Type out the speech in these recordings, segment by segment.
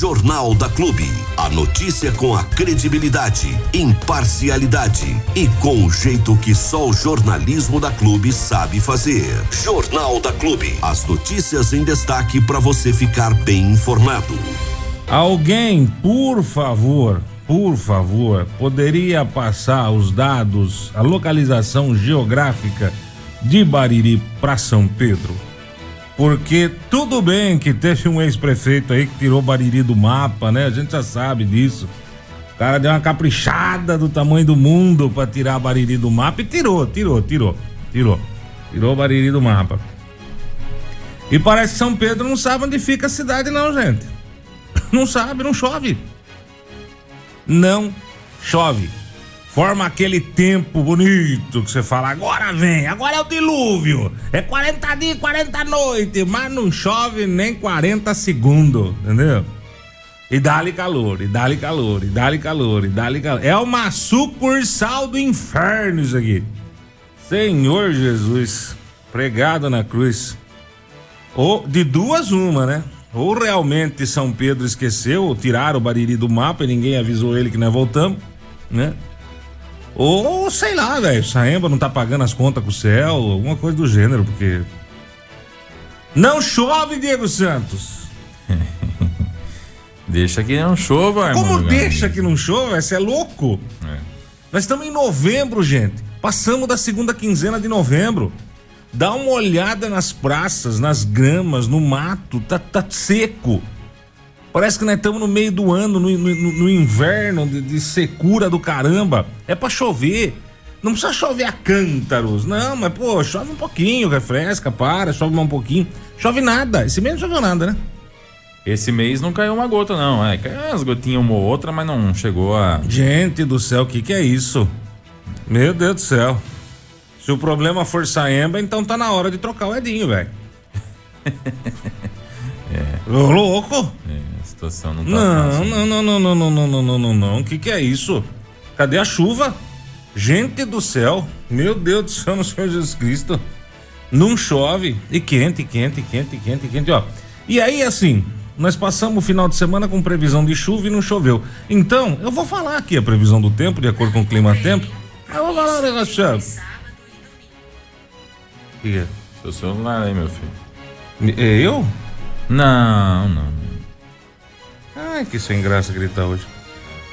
Jornal da Clube. A notícia com a credibilidade, imparcialidade e com o jeito que só o jornalismo da Clube sabe fazer. Jornal da Clube. As notícias em destaque para você ficar bem informado. Alguém, por favor, por favor, poderia passar os dados, a localização geográfica de Bariri para São Pedro? Porque tudo bem que teve um ex-prefeito aí que tirou Bariri do mapa, né? A gente já sabe disso. O cara deu uma caprichada do tamanho do mundo para tirar Bariri do mapa e tirou, tirou, tirou, tirou. Tirou Bariri do mapa. E parece que São Pedro não sabe onde fica a cidade, não, gente. Não sabe, não chove. Não chove forma aquele tempo bonito que você fala, agora vem, agora é o dilúvio. É 40 dias, 40 noites, mas não chove nem 40 segundos, entendeu? E dá-lhe calor, e dá-lhe calor, e dá-lhe calor, e dá-lhe calor. É uma sucursal do inferno isso aqui. Senhor Jesus, pregado na cruz. Ou de duas uma, né? Ou realmente São Pedro esqueceu, ou tiraram o Bariri do mapa e ninguém avisou ele que nós voltamos, né? Ou sei lá, velho, Saemba não tá pagando as contas com o céu, alguma coisa do gênero, porque. Não chove, Diego Santos! deixa que não chova, Como deixa que não chova? Você é louco? É. Nós estamos em novembro, gente. Passamos da segunda quinzena de novembro. Dá uma olhada nas praças, nas gramas, no mato, tá, tá seco. Parece que nós estamos no meio do ano, no, no, no inverno, de, de, secura do caramba. É para chover. Não precisa chover a cântaros. Não, mas pô, chove um pouquinho, refresca, para, chove mais um pouquinho. Chove nada. Esse mês não choveu nada, né? Esse mês não caiu uma gota, não. É, caiu umas gotinhas uma ou outra, mas não chegou a. Gente do céu, o que, que é isso? Meu Deus do céu. Se o problema for Saemba, então tá na hora de trocar o Edinho, velho. é. Ô, louco! É situação não tá não, fácil. Não, não, não, não, não, não, não, não, não, não. O que que é isso? Cadê a chuva? Gente do céu, meu Deus do céu, no Senhor Jesus Cristo. Não chove. E quente, quente, quente, quente, quente, ó. E aí, assim, nós passamos o final de semana com previsão de chuva e não choveu. Então, eu vou falar aqui a previsão do tempo, de acordo com o clima-tempo. Eu vou falar um negócio sério. O que é? Seu celular aí, meu filho. É eu? Não, não. Ai, que sem graça gritar hoje.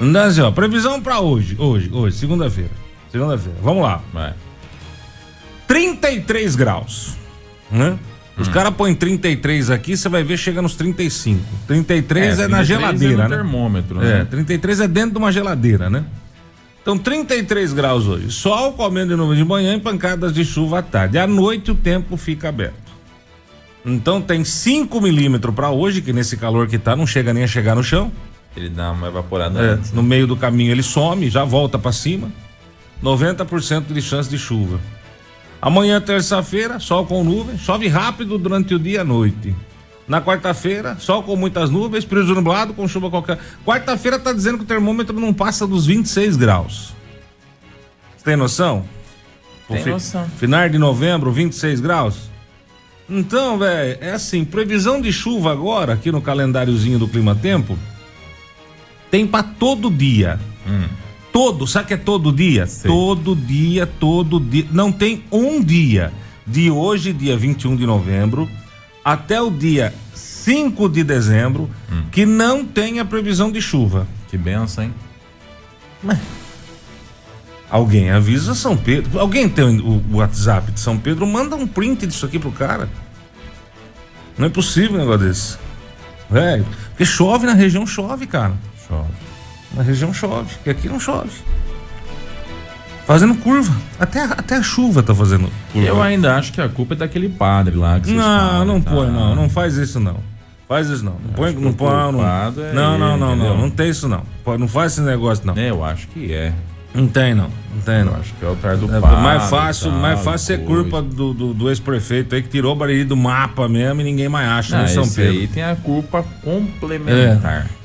Então, assim, ó, previsão pra hoje, hoje, hoje, segunda-feira. Segunda-feira. Vamos lá. Vai. 33 graus. Né? Os hum. caras põem 33 aqui, você vai ver, chega nos 35. 33 é, é na geladeira, é no né? termômetro, né? É, 33 é dentro de uma geladeira, né? Então, 33 graus hoje. Sol comendo de novo de manhã e pancadas de chuva à tarde. À noite o tempo fica aberto. Então tem 5 milímetros para hoje, que nesse calor que tá não chega nem a chegar no chão. Ele dá uma evaporada é, antes, né? No meio do caminho ele some, já volta para cima. 90% de chance de chuva. Amanhã, terça-feira, sol com nuvens, chove rápido durante o dia e a noite. Na quarta-feira, sol com muitas nuvens, preso nublado com chuva qualquer. Quarta-feira tá dizendo que o termômetro não passa dos 26 graus. Você tem noção? Tem noção. Final de novembro, 26 graus? Então, velho, é assim, previsão de chuva agora, aqui no calendáriozinho do Clima Tempo, tem para todo dia. Hum. Todo, sabe que é todo dia? Sei. Todo dia, todo dia. Não tem um dia de hoje, dia 21 de novembro, até o dia 5 de dezembro, hum. que não tenha previsão de chuva. Que benção, hein? Mas... Alguém avisa São Pedro. Alguém tem o, WhatsApp de São Pedro? Manda um print disso aqui pro cara. Não é possível um negócio desse. Velho. Porque chove na região, chove, cara. Chove. Na região chove. E aqui não chove. Fazendo curva. Até, até a chuva tá fazendo curva. Eu ainda acho que a culpa é daquele padre lá. Que não, falam, não tá? põe, não. Não faz isso, não. Faz isso não. Não põe, não põe. Não, é não, não, não, não. Não tem isso não. Não faz esse negócio não. É, eu acho que é. Não tem, não. Não tem, não. acho que é o tar do é, Mais fácil, tal, mais fácil ser culpa do, do, do ex-prefeito aí que tirou o Bariri do mapa mesmo e ninguém mais acha, né, ah, né, São Pedro? aí tem a culpa complementar. É.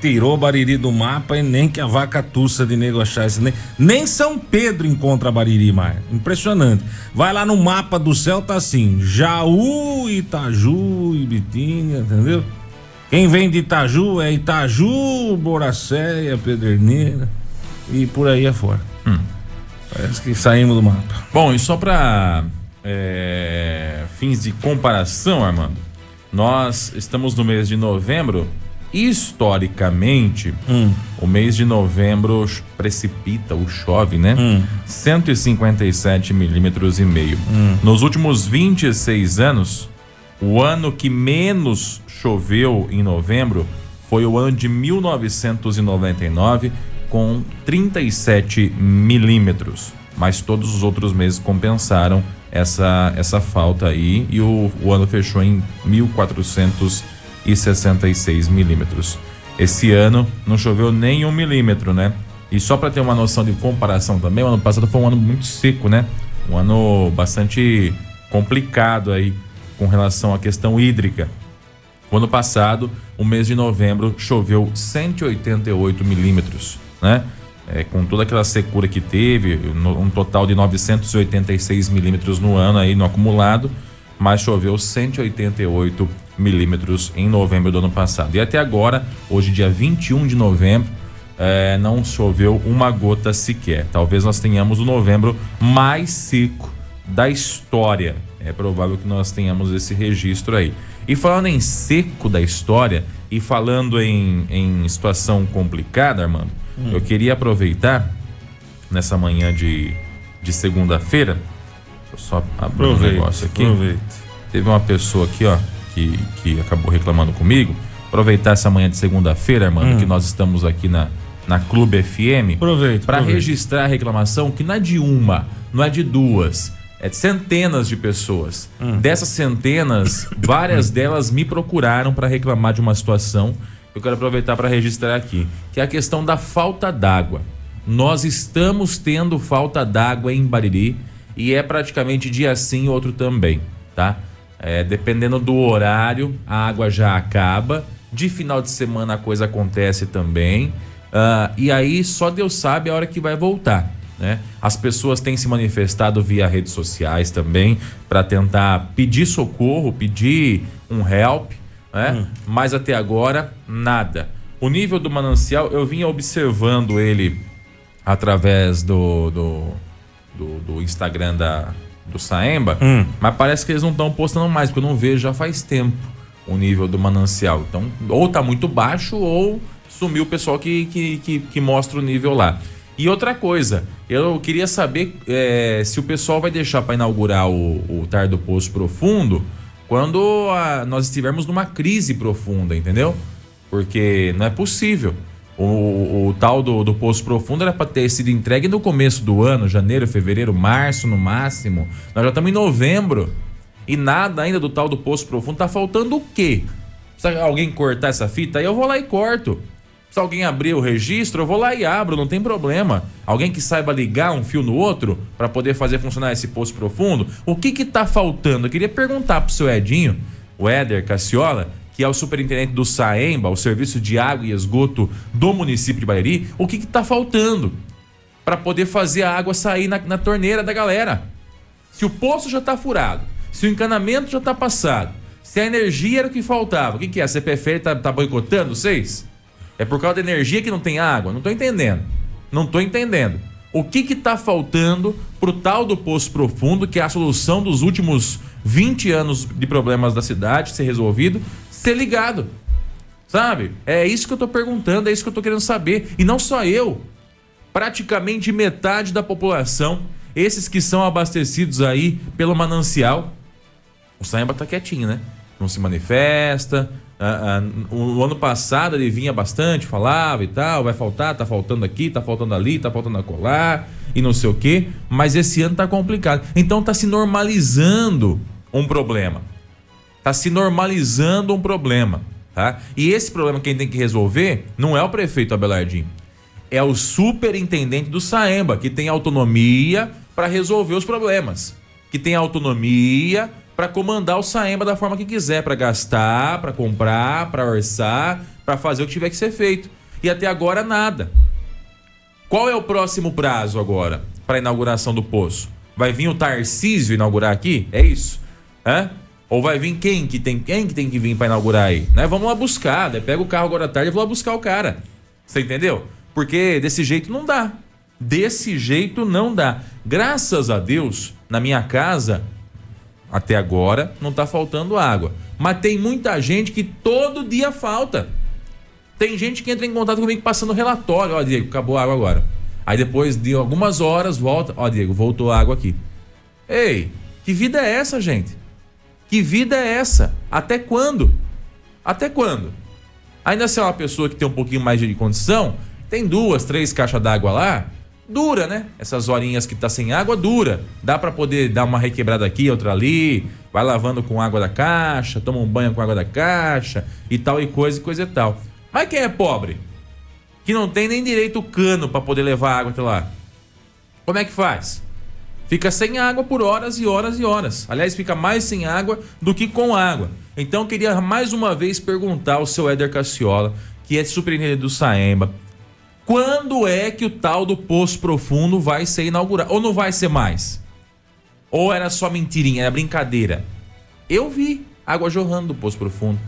Tirou o Bariri do mapa e nem que a vaca tussa de negociar isso. Nem, nem São Pedro encontra Bariri mais. Impressionante. Vai lá no mapa do céu, tá assim: Jaú, Itaju, Ibitinga, entendeu? Quem vem de Itaju é Itaju, Boracéia, Pederneira e por aí afora. Hum. Parece que saímos do mapa. Bom, e só para é, fins de comparação, Armando, nós estamos no mês de novembro. Historicamente, hum. o mês de novembro precipita ou chove, né? Hum. 157 milímetros e meio. Hum. Nos últimos 26 anos, o ano que menos choveu em novembro foi o ano de 1999, com 37 milímetros. Mas todos os outros meses compensaram essa, essa falta aí e o, o ano fechou em 1466 milímetros. Esse ano não choveu nem um milímetro, né? E só para ter uma noção de comparação também, o ano passado foi um ano muito seco, né? Um ano bastante complicado aí com relação à questão hídrica. O ano passado, o mês de novembro, choveu 188 milímetros, né? É, com toda aquela secura que teve, um total de 986 milímetros no ano aí no acumulado, mas choveu 188 milímetros em novembro do ano passado. E até agora, hoje dia 21 de novembro, é, não choveu uma gota sequer. Talvez nós tenhamos o novembro mais seco da história. É provável que nós tenhamos esse registro aí. E falando em seco da história e falando em, em situação complicada, Armando, hum. eu queria aproveitar nessa manhã de, de segunda-feira. eu só abrir um negócio aqui. Teve uma pessoa aqui, ó, que, que acabou reclamando comigo. Aproveitar essa manhã de segunda-feira, Armando, hum. que nós estamos aqui na, na Clube FM. Para registrar a reclamação, que não é de uma, não é de duas é, centenas de pessoas. Hum. Dessas centenas, várias delas me procuraram para reclamar de uma situação. Eu quero aproveitar para registrar aqui, que é a questão da falta d'água. Nós estamos tendo falta d'água em Bariri e é praticamente dia sim, outro também, tá? É, dependendo do horário, a água já acaba. De final de semana a coisa acontece também. Uh, e aí só Deus sabe a hora que vai voltar. Né? As pessoas têm se manifestado via redes sociais também para tentar pedir socorro, pedir um help, né? Hum. mas até agora nada. O nível do manancial, eu vinha observando ele através do, do, do, do Instagram da, do Saemba, hum. mas parece que eles não estão postando mais, porque eu não vejo já faz tempo o nível do manancial. Então, ou tá muito baixo, ou sumiu o pessoal que, que, que, que mostra o nível lá. E outra coisa, eu queria saber é, se o pessoal vai deixar para inaugurar o, o Tar do Poço Profundo quando a, nós estivermos numa crise profunda, entendeu? Porque não é possível. O, o, tal do, do Poço Profundo era para ter sido entregue no começo do ano, janeiro, fevereiro, março no máximo. Nós já estamos em novembro. E nada ainda do tal do Poço Profundo. Tá faltando o quê? Se alguém cortar essa fita, aí eu vou lá e corto. Se alguém abrir o registro, eu vou lá e abro, não tem problema. Alguém que saiba ligar um fio no outro para poder fazer funcionar esse poço profundo. O que que tá faltando? Eu queria perguntar pro seu Edinho, o Éder Cassiola, que é o superintendente do SAEMBA, o Serviço de Água e Esgoto do município de Bairi, o que que tá faltando para poder fazer a água sair na, na torneira da galera? Se o poço já tá furado, se o encanamento já tá passado, se a energia era o que faltava, o que que é? A CPFL tá, tá boicotando vocês? É por causa da energia que não tem água? Não tô entendendo. Não tô entendendo. O que que tá faltando pro tal do poço profundo, que é a solução dos últimos 20 anos de problemas da cidade ser resolvido, ser ligado? Sabe? É isso que eu tô perguntando, é isso que eu tô querendo saber. E não só eu. Praticamente metade da população, esses que são abastecidos aí pelo manancial. O Saemba tá quietinho, né? Não se manifesta, ah, ah, o ano passado ele vinha bastante, falava e tal, vai faltar, tá faltando aqui, tá faltando ali, tá faltando acolá e não sei o quê, mas esse ano tá complicado. Então tá se normalizando um problema. Tá se normalizando um problema, tá? E esse problema quem tem que resolver não é o prefeito Abelardinho, é o superintendente do Saemba, que tem autonomia para resolver os problemas, que tem autonomia para comandar o Saemba da forma que quiser, para gastar, para comprar, para orçar, para fazer o que tiver que ser feito. E até agora nada. Qual é o próximo prazo agora para inauguração do poço? Vai vir o Tarcísio inaugurar aqui? É isso? Hã? Ou vai vir quem que tem quem que tem que vir para inaugurar aí, né? Vamos lá buscar, né? pega o carro agora à tarde e vou lá buscar o cara. Você entendeu? Porque desse jeito não dá. Desse jeito não dá. Graças a Deus, na minha casa até agora não tá faltando água, mas tem muita gente que todo dia falta. Tem gente que entra em contato comigo passando relatório, ó, Diego, acabou a água agora. Aí depois de algumas horas volta, ó, Diego, voltou a água aqui. Ei, que vida é essa, gente? Que vida é essa? Até quando? Até quando? Ainda se é uma pessoa que tem um pouquinho mais de condição, tem duas, três caixas d'água lá, dura, né? Essas horinhas que tá sem água, dura. Dá para poder dar uma requebrada aqui, outra ali, vai lavando com água da caixa, toma um banho com água da caixa e tal e coisa e coisa e tal. Mas quem é pobre? Que não tem nem direito cano para poder levar água até lá. Como é que faz? fica sem água por horas e horas e horas. Aliás, fica mais sem água do que com água. Então, eu queria mais uma vez perguntar ao seu Éder Cassiola, que é superintendente do Saemba, quando é que o tal do Poço Profundo vai ser inaugurado? Ou não vai ser mais? Ou era só mentirinha, era brincadeira? Eu vi água jorrando do Poço Profundo.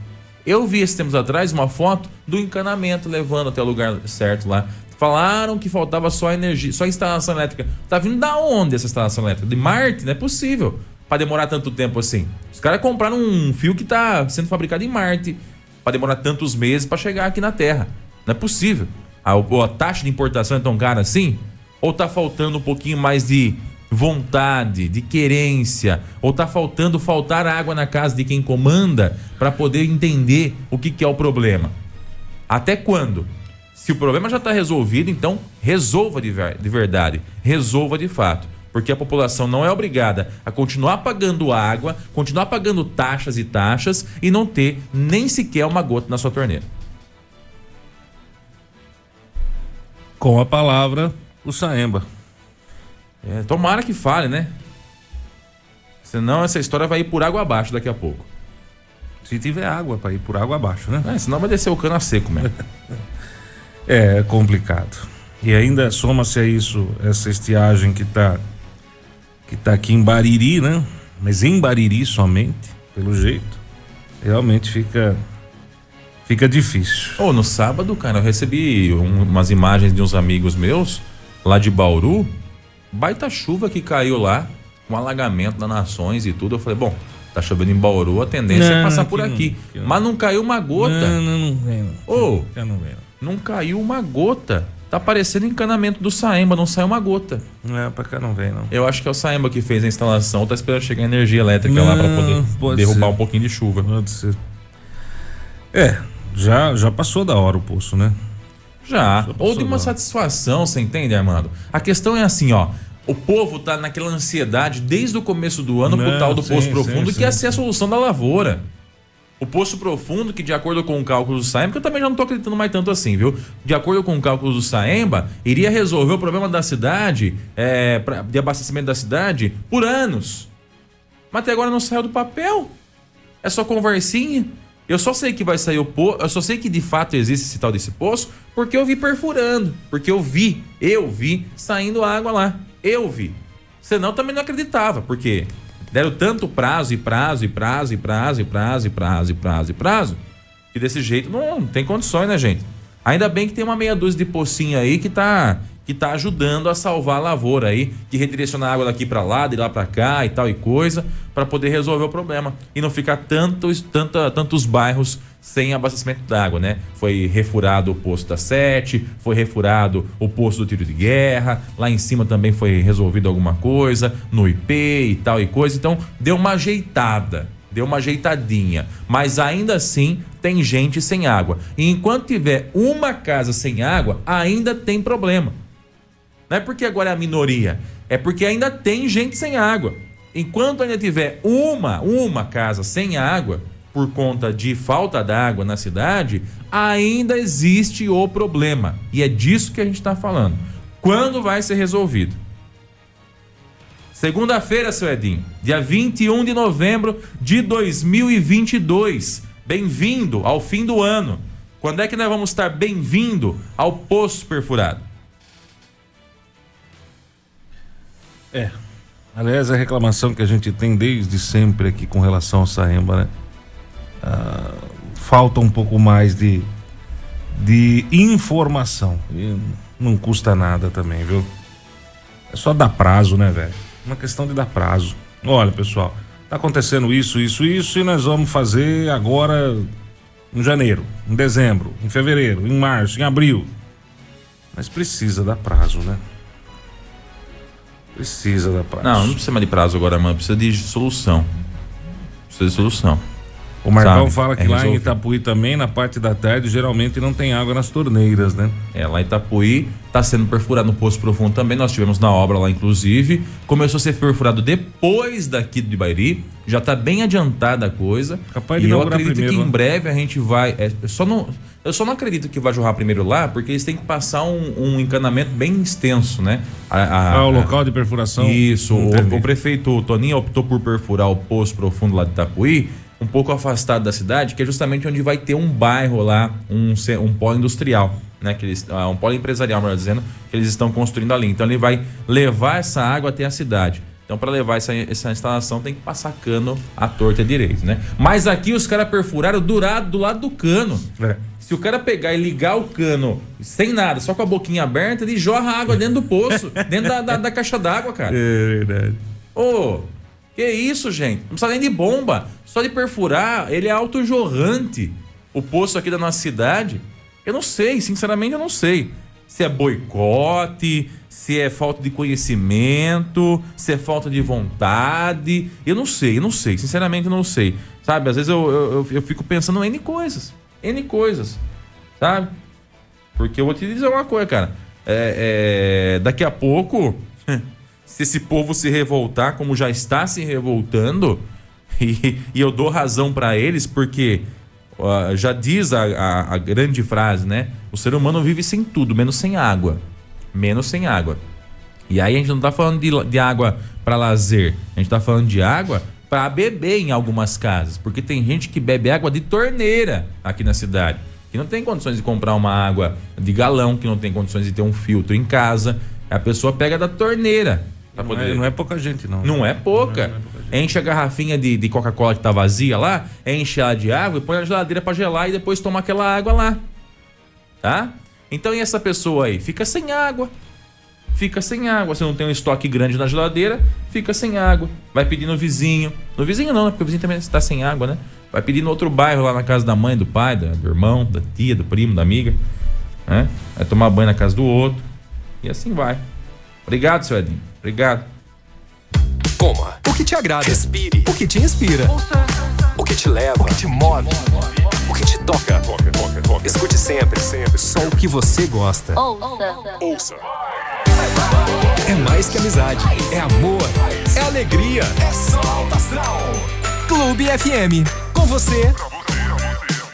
Eu vi esses tempos atrás uma foto do encanamento levando até o lugar certo lá. Falaram que faltava só energia, só instalação elétrica. Tá vindo da onde essa instalação elétrica? De Marte? Não é possível para demorar tanto tempo assim. Os caras compraram um fio que tá sendo fabricado em Marte para demorar tantos meses para chegar aqui na Terra. Não é possível. A, a taxa de importação é tão cara assim? Ou tá faltando um pouquinho mais de vontade, de querência, ou tá faltando faltar água na casa de quem comanda para poder entender o que, que é o problema? Até quando? Se o problema já está resolvido, então resolva de, ver, de verdade, resolva de fato. Porque a população não é obrigada a continuar pagando água, continuar pagando taxas e taxas e não ter nem sequer uma gota na sua torneira. Com a palavra, o Saemba. É, tomara que fale, né? Senão essa história vai ir por água abaixo daqui a pouco. Se tiver água para ir por água abaixo, né? É, senão vai descer o cano a seco mesmo. é complicado. E ainda soma-se a isso essa estiagem que está que tá aqui em Bariri, né? Mas em Bariri somente, pelo jeito, realmente fica fica difícil. Oh, no sábado, cara, eu recebi um, umas imagens de uns amigos meus lá de Bauru, baita chuva que caiu lá, um alagamento das nações e tudo. Eu falei, bom, tá chovendo em Bauru, a tendência é não, é passar por aqui. Não, Mas não caiu uma gota. Não, não, não vem. Não. Oh, não, vem, não. não caiu uma gota. Tá parecendo encanamento do Saemba, não saiu uma gota. Não é, pra cá não vem, não. Eu acho que é o Saemba que fez a instalação, tá esperando chegar energia elétrica não, lá pra poder derrubar ser. um pouquinho de chuva. Pode ser. É, já, já passou da hora o poço, né? Já. já Ou de uma satisfação, você entende, Armando? A questão é assim, ó. O povo tá naquela ansiedade desde o começo do ano não, pro tal do sim, Poço Profundo, sim, que ia ser a solução da lavoura. O poço profundo, que de acordo com o cálculo do Saemba, que eu também já não estou acreditando mais tanto assim, viu? De acordo com o cálculo do Saemba, iria resolver o problema da cidade, é, pra, de abastecimento da cidade, por anos. Mas até agora não saiu do papel. É só conversinha. Eu só sei que vai sair o poço, eu só sei que de fato existe esse tal desse poço, porque eu vi perfurando, porque eu vi, eu vi saindo água lá. Eu vi. Senão também não acreditava, porque Deram tanto prazo e prazo e prazo e prazo e prazo e prazo e prazo e prazo que desse jeito não tem condições, né, gente? Ainda bem que tem uma meia dúzia de pocinho aí que tá que tá ajudando a salvar a lavoura aí, que redireciona água daqui para lá, de lá para cá e tal e coisa, para poder resolver o problema e não ficar tantos, tanta, tantos bairros sem abastecimento d'água, né? Foi refurado o posto da Sete, foi refurado o posto do tiro de guerra, lá em cima também foi resolvido alguma coisa, no IP e tal e coisa, então deu uma ajeitada, deu uma ajeitadinha, mas ainda assim tem gente sem água. E enquanto tiver uma casa sem água, ainda tem problema. Não é porque agora é a minoria, é porque ainda tem gente sem água. Enquanto ainda tiver uma, uma casa sem água, por conta de falta d'água na cidade, ainda existe o problema. E é disso que a gente está falando. Quando vai ser resolvido? Segunda-feira, seu Edinho, dia 21 de novembro de 2022. Bem-vindo ao fim do ano. Quando é que nós vamos estar bem-vindo ao poço perfurado? É, Aliás, a reclamação que a gente tem desde sempre aqui com relação ao Saemba, né? Ah, falta um pouco mais de, de informação. E não custa nada também, viu? É só dar prazo, né, velho? Uma questão de dar prazo. Olha, pessoal, tá acontecendo isso, isso, isso, e nós vamos fazer agora em janeiro, em dezembro, em fevereiro, em março, em abril. Mas precisa dar prazo, né? Precisa dar prazo. Não, não precisa mais de prazo agora, mano. Precisa de solução. Precisa de solução. O Marcão Sabe, fala que é lá em resolver. Itapuí também, na parte da tarde, geralmente não tem água nas torneiras, né? É, lá em Itapuí está sendo perfurado no Poço Profundo também. Nós tivemos na obra lá, inclusive. Começou a ser perfurado depois daqui de Bairi. Já está bem adiantada a coisa. Capaz de e eu acredito primeiro, que em né? breve a gente vai. é, eu só não, eu só não acredito que vai jorrar primeiro lá, porque eles têm que passar um, um encanamento bem extenso, né? A- a- Ah, o local de perfuração. Isso, o, o prefeito Toninho optou por perfurar o poço profundo lá de Itapuí, um pouco afastado da cidade, que é justamente onde vai ter um bairro lá, um, um polo industrial, né? Que eles, ah, um polo empresarial, melhor dizendo, que eles estão construindo ali. Então ele vai levar essa água até a cidade. Então, para levar essa, essa instalação, tem que passar cano à torta direito, né? Mas aqui os caras perfuraram do lado, do lado do cano. É. Se o cara pegar e ligar o cano sem nada, só com a boquinha aberta, ele jorra água dentro do poço, dentro da, da, da caixa d'água, cara. É verdade. Ô, que isso, gente? Não precisa nem de bomba. Só de perfurar, ele é autojorrante. O poço aqui da nossa cidade. Eu não sei, sinceramente eu não sei. Se é boicote, se é falta de conhecimento, se é falta de vontade. Eu não sei, eu não sei. Sinceramente eu não sei. Sabe, às vezes eu, eu, eu- fico pensando em N coisas. N coisas. Sabe? Porque eu vou te dizer uma coisa, cara. É, é, daqui a pouco, se esse povo se revoltar, como já está se revoltando, e, e eu dou razão pra eles, porque ó, já diz a, a- a grande frase, né? O ser humano vive sem tudo, menos sem água. Menos sem água. E aí a gente não tá falando de, de água para lazer, a gente tá falando de água para beber em algumas casas, porque tem gente que bebe água de torneira aqui na cidade, que não tem condições de comprar uma água de galão, que não tem condições de ter um filtro em casa, a pessoa pega da torneira. Pra Não é, poder- não é pouca gente, não. não é pouca. Enche a garrafinha de, de Coca-Cola que tá vazia lá, enche ela de água e põe na geladeira pra gelar e depois toma aquela água lá. Tá? Então e essa pessoa aí? Fica sem água. Fica sem água. Você não tem um estoque grande na geladeira, fica sem água. Vai pedir no vizinho. No vizinho não, né? Porque o vizinho também está sem água, né? Vai pedir no outro bairro lá na casa da mãe, do pai, do irmão, da tia, do primo, da amiga. Né? Vai tomar banho na casa do outro. E assim vai. Obrigado, seu Edinho. Obrigado. Coma. O que te agrada? Respire. O que te inspira? O que te leva. O que te move? O que te toca. Escute sempre, sempre. Só o que você gosta. Ouça. É mais que amizade. É amor. É alegria. É astral. Clube FM. Com você.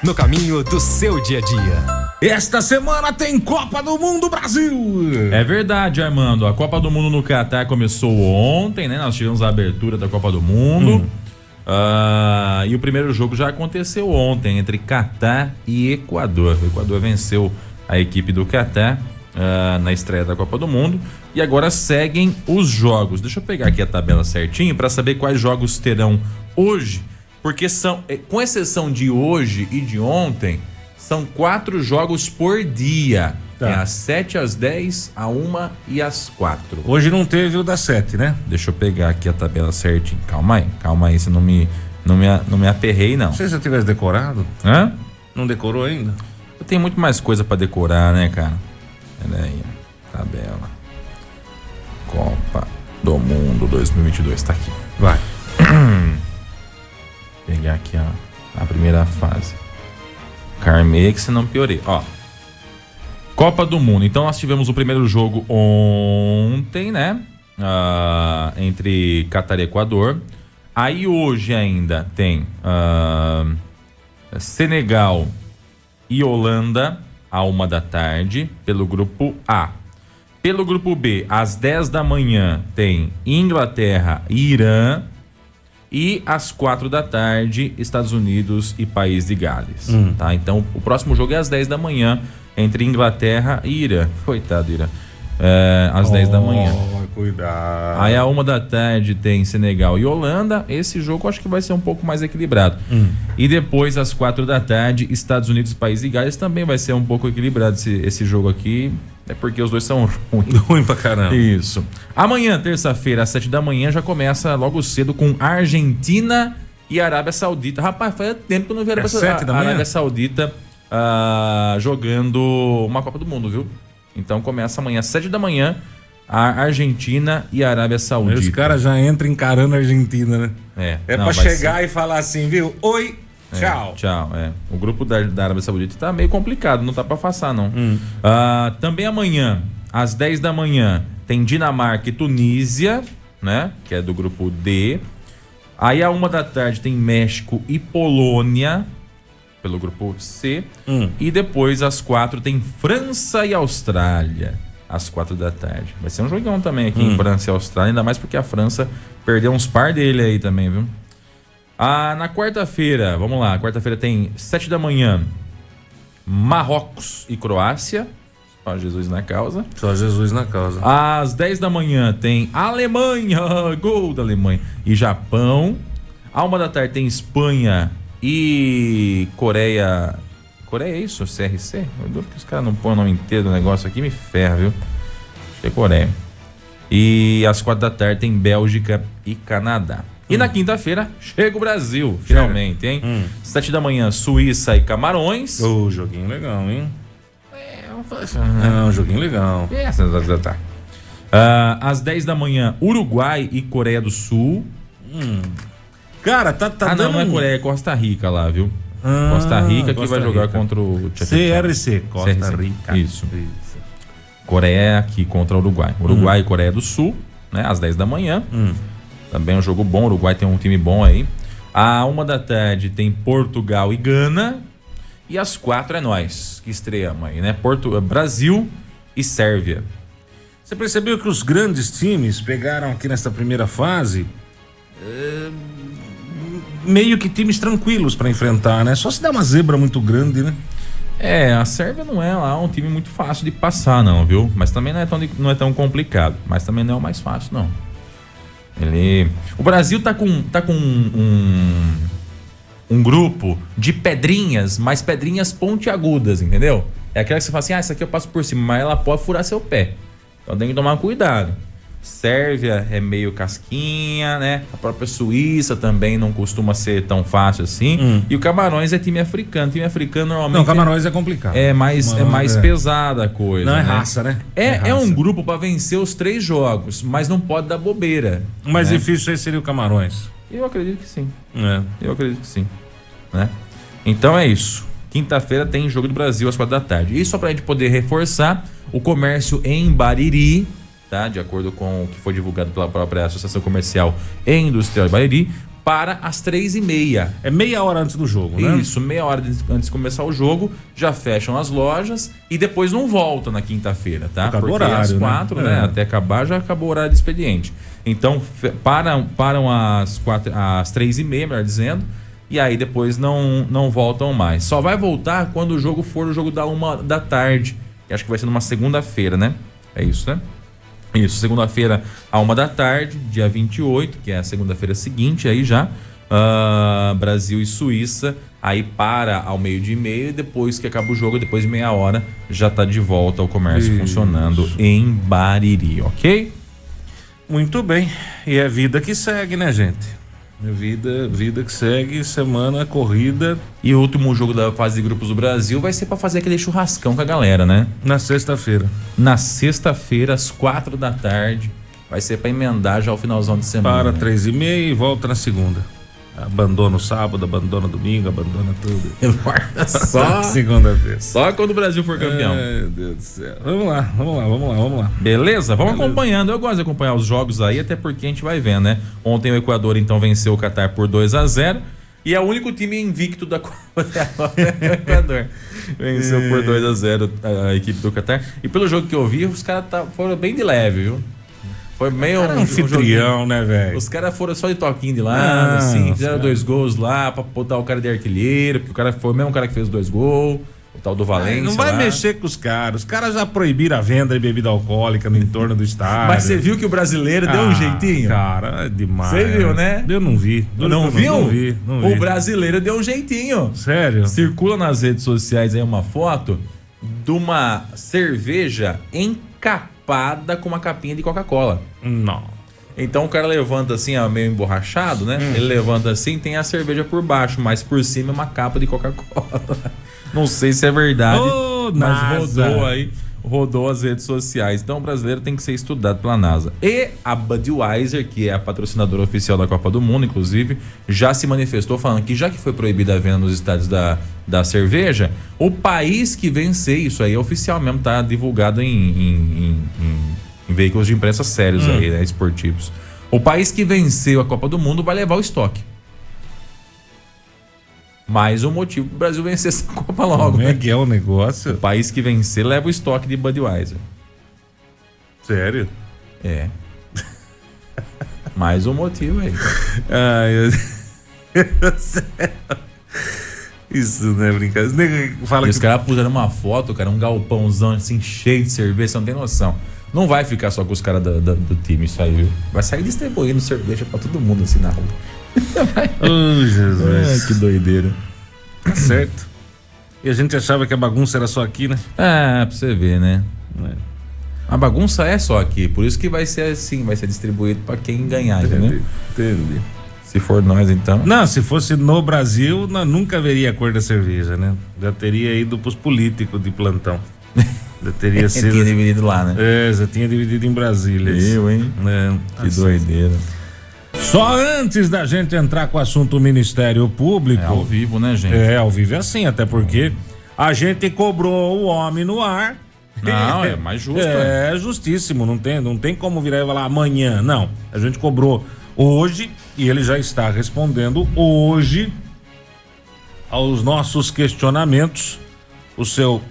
No caminho do seu dia a dia. Esta semana tem Copa do Mundo Brasil. É verdade, Armando. A Copa do Mundo no Catar começou ontem, né? Nós tivemos a abertura da Copa do Mundo. Ah, e o primeiro jogo já aconteceu ontem entre Catar e Equador. O Equador venceu a equipe do Catar ah, na estreia da Copa do Mundo. E agora seguem os jogos. Deixa eu pegar aqui a tabela certinho para saber quais jogos terão hoje. Porque são, eh, com exceção de hoje e de ontem, são quatro jogos por dia. Tá. É às 7, às 10, a 1 e às 4. Hoje não teve o da 7, né? Deixa eu pegar aqui a tabela certinho. Calma aí, calma aí, você não me, não me, não me aperrei, não. Não sei se você tivesse decorado. Hã? Não decorou ainda? Eu tenho muito mais coisa pra decorar, né, cara? Pera aí, tabela. Copa do Mundo 2022, tá aqui. Vai. Pegar aqui a, a primeira fase. Carmei que se não piorei. Ó. Copa do Mundo. Então nós tivemos o primeiro jogo ontem, né? Ah, entre Catar e Equador. Aí hoje ainda tem ah, Senegal e Holanda, a uma da tarde, pelo grupo A. Pelo grupo B, às 10 da manhã, tem Inglaterra e Irã. E às quatro da tarde, Estados Unidos e País de Gales. Tá? Então, o próximo jogo é às 10 da manhã, entre Inglaterra e Irã. Coitado, Irã. É, às 10 da manhã. Oh, Cuidado. Aí a uma da tarde tem Senegal e Holanda. Esse jogo eu acho que vai ser um pouco mais equilibrado. Hum. E depois, às quatro da tarde, Estados Unidos e País de Gales também vai ser um pouco equilibrado esse, esse jogo aqui. É porque os dois são ruins. Ruim pra caramba. Isso. Amanhã, terça-feira, às sete da manhã, já começa logo cedo com Argentina e Arábia Saudita. Rapaz, faz tempo que eu não vi a É Arábia, sete da a manhã? Arábia Saudita ah, jogando uma Copa do Mundo, viu? Então começa amanhã, às sete da manhã, a Argentina e a Arábia Saudita. os caras já entram encarando a Argentina, né? É, É não, pra chegar e falar assim, viu? Oi, É, tchau. tchau, é. O grupo da, da Arábia Saudita tá meio complicado, não tá pra passar, não. Hum. Ah, também amanhã, às 10 da manhã, tem Dinamarca e Tunísia, né? Que é do grupo D. Aí, à uma da tarde, tem México e Polônia, pelo grupo C. Hum. E depois, às quatro, tem França e Austrália. Às quatro da tarde. Vai ser um jogão também aqui Hum. em França e Austrália, ainda mais porque a França perdeu uns par dele aí também, viu? Ah, na quarta-feira, vamos lá, quarta-feira tem sete da manhã, Marrocos e Croácia. Ó, Jesus na causa. Só Jesus na causa. Às 10 da manhã tem Alemanha, gol da Alemanha e Japão. À uma da tarde tem Espanha e Coreia. Coreia é isso? CRC? Eu duro que os caras não põem o nome inteiro do negócio aqui, me ferra, viu? Acho que é Coreia. E às quatro da tarde tem Bélgica e Canadá. E na quinta-feira chega o Brasil, finalmente, hein? Sete da manhã, Suíça e Camarões. Ô, joguinho legal, hein? É um joguinho legal. Ah, às 10 da manhã, Uruguai e Coreia do Sul. Cara, tá, tá ah, não, dando não é Coreia, é Costa Rica lá, viu? Ah, Costa Rica que Costa vai jogar Rica. contra o. CRC, Costa CRC. Rica. Isso. Coreia aqui contra o Uruguai. Uruguai e Coreia do Sul, né? Às 10 da manhã. Hum. Também é um jogo bom. O Uruguai tem um time bom aí. À uma da tarde tem Portugal e Gana. E às quatro é nós que estreamos aí, né? Porto, Brasil e Sérvia. Você percebeu que os grandes times pegaram aqui nesta primeira fase é, meio que times tranquilos pra enfrentar, né? Só se dá uma zebra muito grande, né? É, a Sérvia não é lá um time muito fácil de passar, não, viu? Mas também não é tão, não é tão complicado. Mas também não é o mais fácil, não. Ele. O Brasil tá com, tá com um, um grupo de pedrinhas, mas pedrinhas pontiagudas, entendeu? É aquela que você fala assim, ah, essa aqui eu passo por cima, mas ela pode furar seu pé. Então tem que tomar cuidado. Sérvia é meio casquinha, né? A própria Suíça também não costuma ser tão fácil assim. E o Camarões é time africano. Time africano normalmente Não, Camarões é complicado. é mais, é mais é- pesada a coisa. Não, é né? raça, né? É, É é, raça. um grupo pra vencer os três jogos, mas não pode dar bobeira. O mais né? difícil aí seria o Camarões. Eu acredito que sim. É. Eu acredito que sim. Né? Então é isso. Quinta-feira tem jogo do Brasil às quatro da tarde. E só pra gente poder reforçar, o comércio em Bariri, tá? De acordo com o que foi divulgado pela própria Associação Comercial e Industrial de Bariri, para as três e meia. É meia hora antes do jogo, né? Isso, meia hora antes de começar o jogo, já fecham as lojas e depois não volta na quinta-feira, tá? Do Porque horário, às né? quatro, né? É. Até acabar já acabou o horário de expediente. Então, param, param às, quatro, às três e meia, melhor dizendo, e aí depois não, não voltam mais. Só vai voltar quando o jogo for o jogo da uma da tarde. acho que vai ser numa segunda-feira, né? É isso, né? Isso, segunda-feira, a uma da tarde, dia 28, que é a segunda-feira seguinte aí já. ah, Brasil e Suíça. Aí para ao meio-dia e meio, e depois que acaba o jogo, depois de meia hora, já tá de volta o comércio Isso. funcionando em Bariri, ok? Muito bem. E é vida que segue, né, gente? Vida, vida que segue, semana corrida E o último jogo da fase de grupos do Brasil vai ser para fazer aquele churrascão com a galera, né? na sexta-feira. Na sexta-feira, às quatro da tarde, vai ser para emendar já o finalzão de semana. Para três e meia e volta na segunda. Abandona o sábado, abandona o domingo, abandona tudo. Só, Segunda-feira. só quando o Brasil for campeão. Ai, Deus do céu. Vamos lá, vamos lá, vamos lá, vamos lá. Beleza? Vamos acompanhando. Eu gosto de acompanhar os jogos aí, até porque a gente vai vendo, né? Ontem o Equador então venceu o Catar por 2 a 0 e é o único time invicto da Copa até agora, é o Equador. Venceu por 2 a 0 a equipe do Catar. E pelo jogo que eu vi, os caras tá, foram bem de leve, viu? Foi meio Cara, um, um anfitrião, né, velho? Os caras foram só de toquinho de lado, Ah, assim, fizeram dois gols lá pra botar o cara de artilheiro, porque o cara foi o mesmo cara que fez dois gols. o tal do Valência. Não vai lá. mexer com os caras. Os caras já proibiram a venda de bebida alcoólica no entorno do estádio. Mas você viu que o brasileiro deu um Ah, jeitinho? Cara, é demais. Você viu, né? Eu não vi. não, Juro que eu viu? Não vi. Não vi. O brasileiro deu um jeitinho. Sério? Circula nas redes sociais aí uma foto de uma cerveja encapada com uma capinha de Coca-Cola. Não. Então o cara levanta assim, ó, meio emborrachado, né? Hum. Ele levanta assim, tem a cerveja por baixo, mas por cima é uma capa de Coca-Cola. Não sei se é verdade, Ô, mas NASA. rodou aí, rodou as redes sociais. Então o brasileiro tem que ser estudado pela NASA. E a Budweiser, que é a patrocinadora oficial da Copa do Mundo, inclusive, já se manifestou falando que já que foi proibida a venda nos estádios da, da cerveja, o país que vencer, isso aí é oficial mesmo, tá divulgado em, em- em- em- veículos de imprensa sérios aí, né, esportivos. O país que venceu a Copa do Mundo vai levar o estoque. Mais um motivo pro Brasil vencer essa Copa logo, Como é né? que é o negócio? O país que vencer leva o estoque de Budweiser. Sério? É. Mais um motivo aí. Ai, eu... Sério? Isso não é brincadeira. Fala E os que... caras puseram uma foto, cara, um galpãozão assim, cheio de cerveja, você não tem noção. Não vai ficar só com os caras da- da- do time isso aí, viu? Vai sair distribuindo cerveja pra todo mundo assim na rua. Oh, Jesus. que doideira. Tá certo. E a gente achava que a bagunça era só aqui, né? É, pra você ver, né? É. A bagunça é só aqui, por isso que vai ser assim, vai ser distribuído pra quem ganhar, entendeu? Entendi. Se for nós, então. Não, se fosse no Brasil, nós nunca veria a cor da cerveja, né? Já teria ido pros políticos de plantão. Já teria Tinha sido. dividido lá, né? É, já tinha dividido em Brasília. Eu, hein? É. Que doideira. Só antes da gente entrar com o assunto Ministério Público. É ao vivo, né, gente? É, ao vivo é assim, até porque a gente cobrou o homem no ar. Não, é mais justo. É, justíssimo, não tem, não tem como virar e falar amanhã. Não, a gente cobrou hoje e ele já está respondendo hoje aos nossos questionamentos. O seu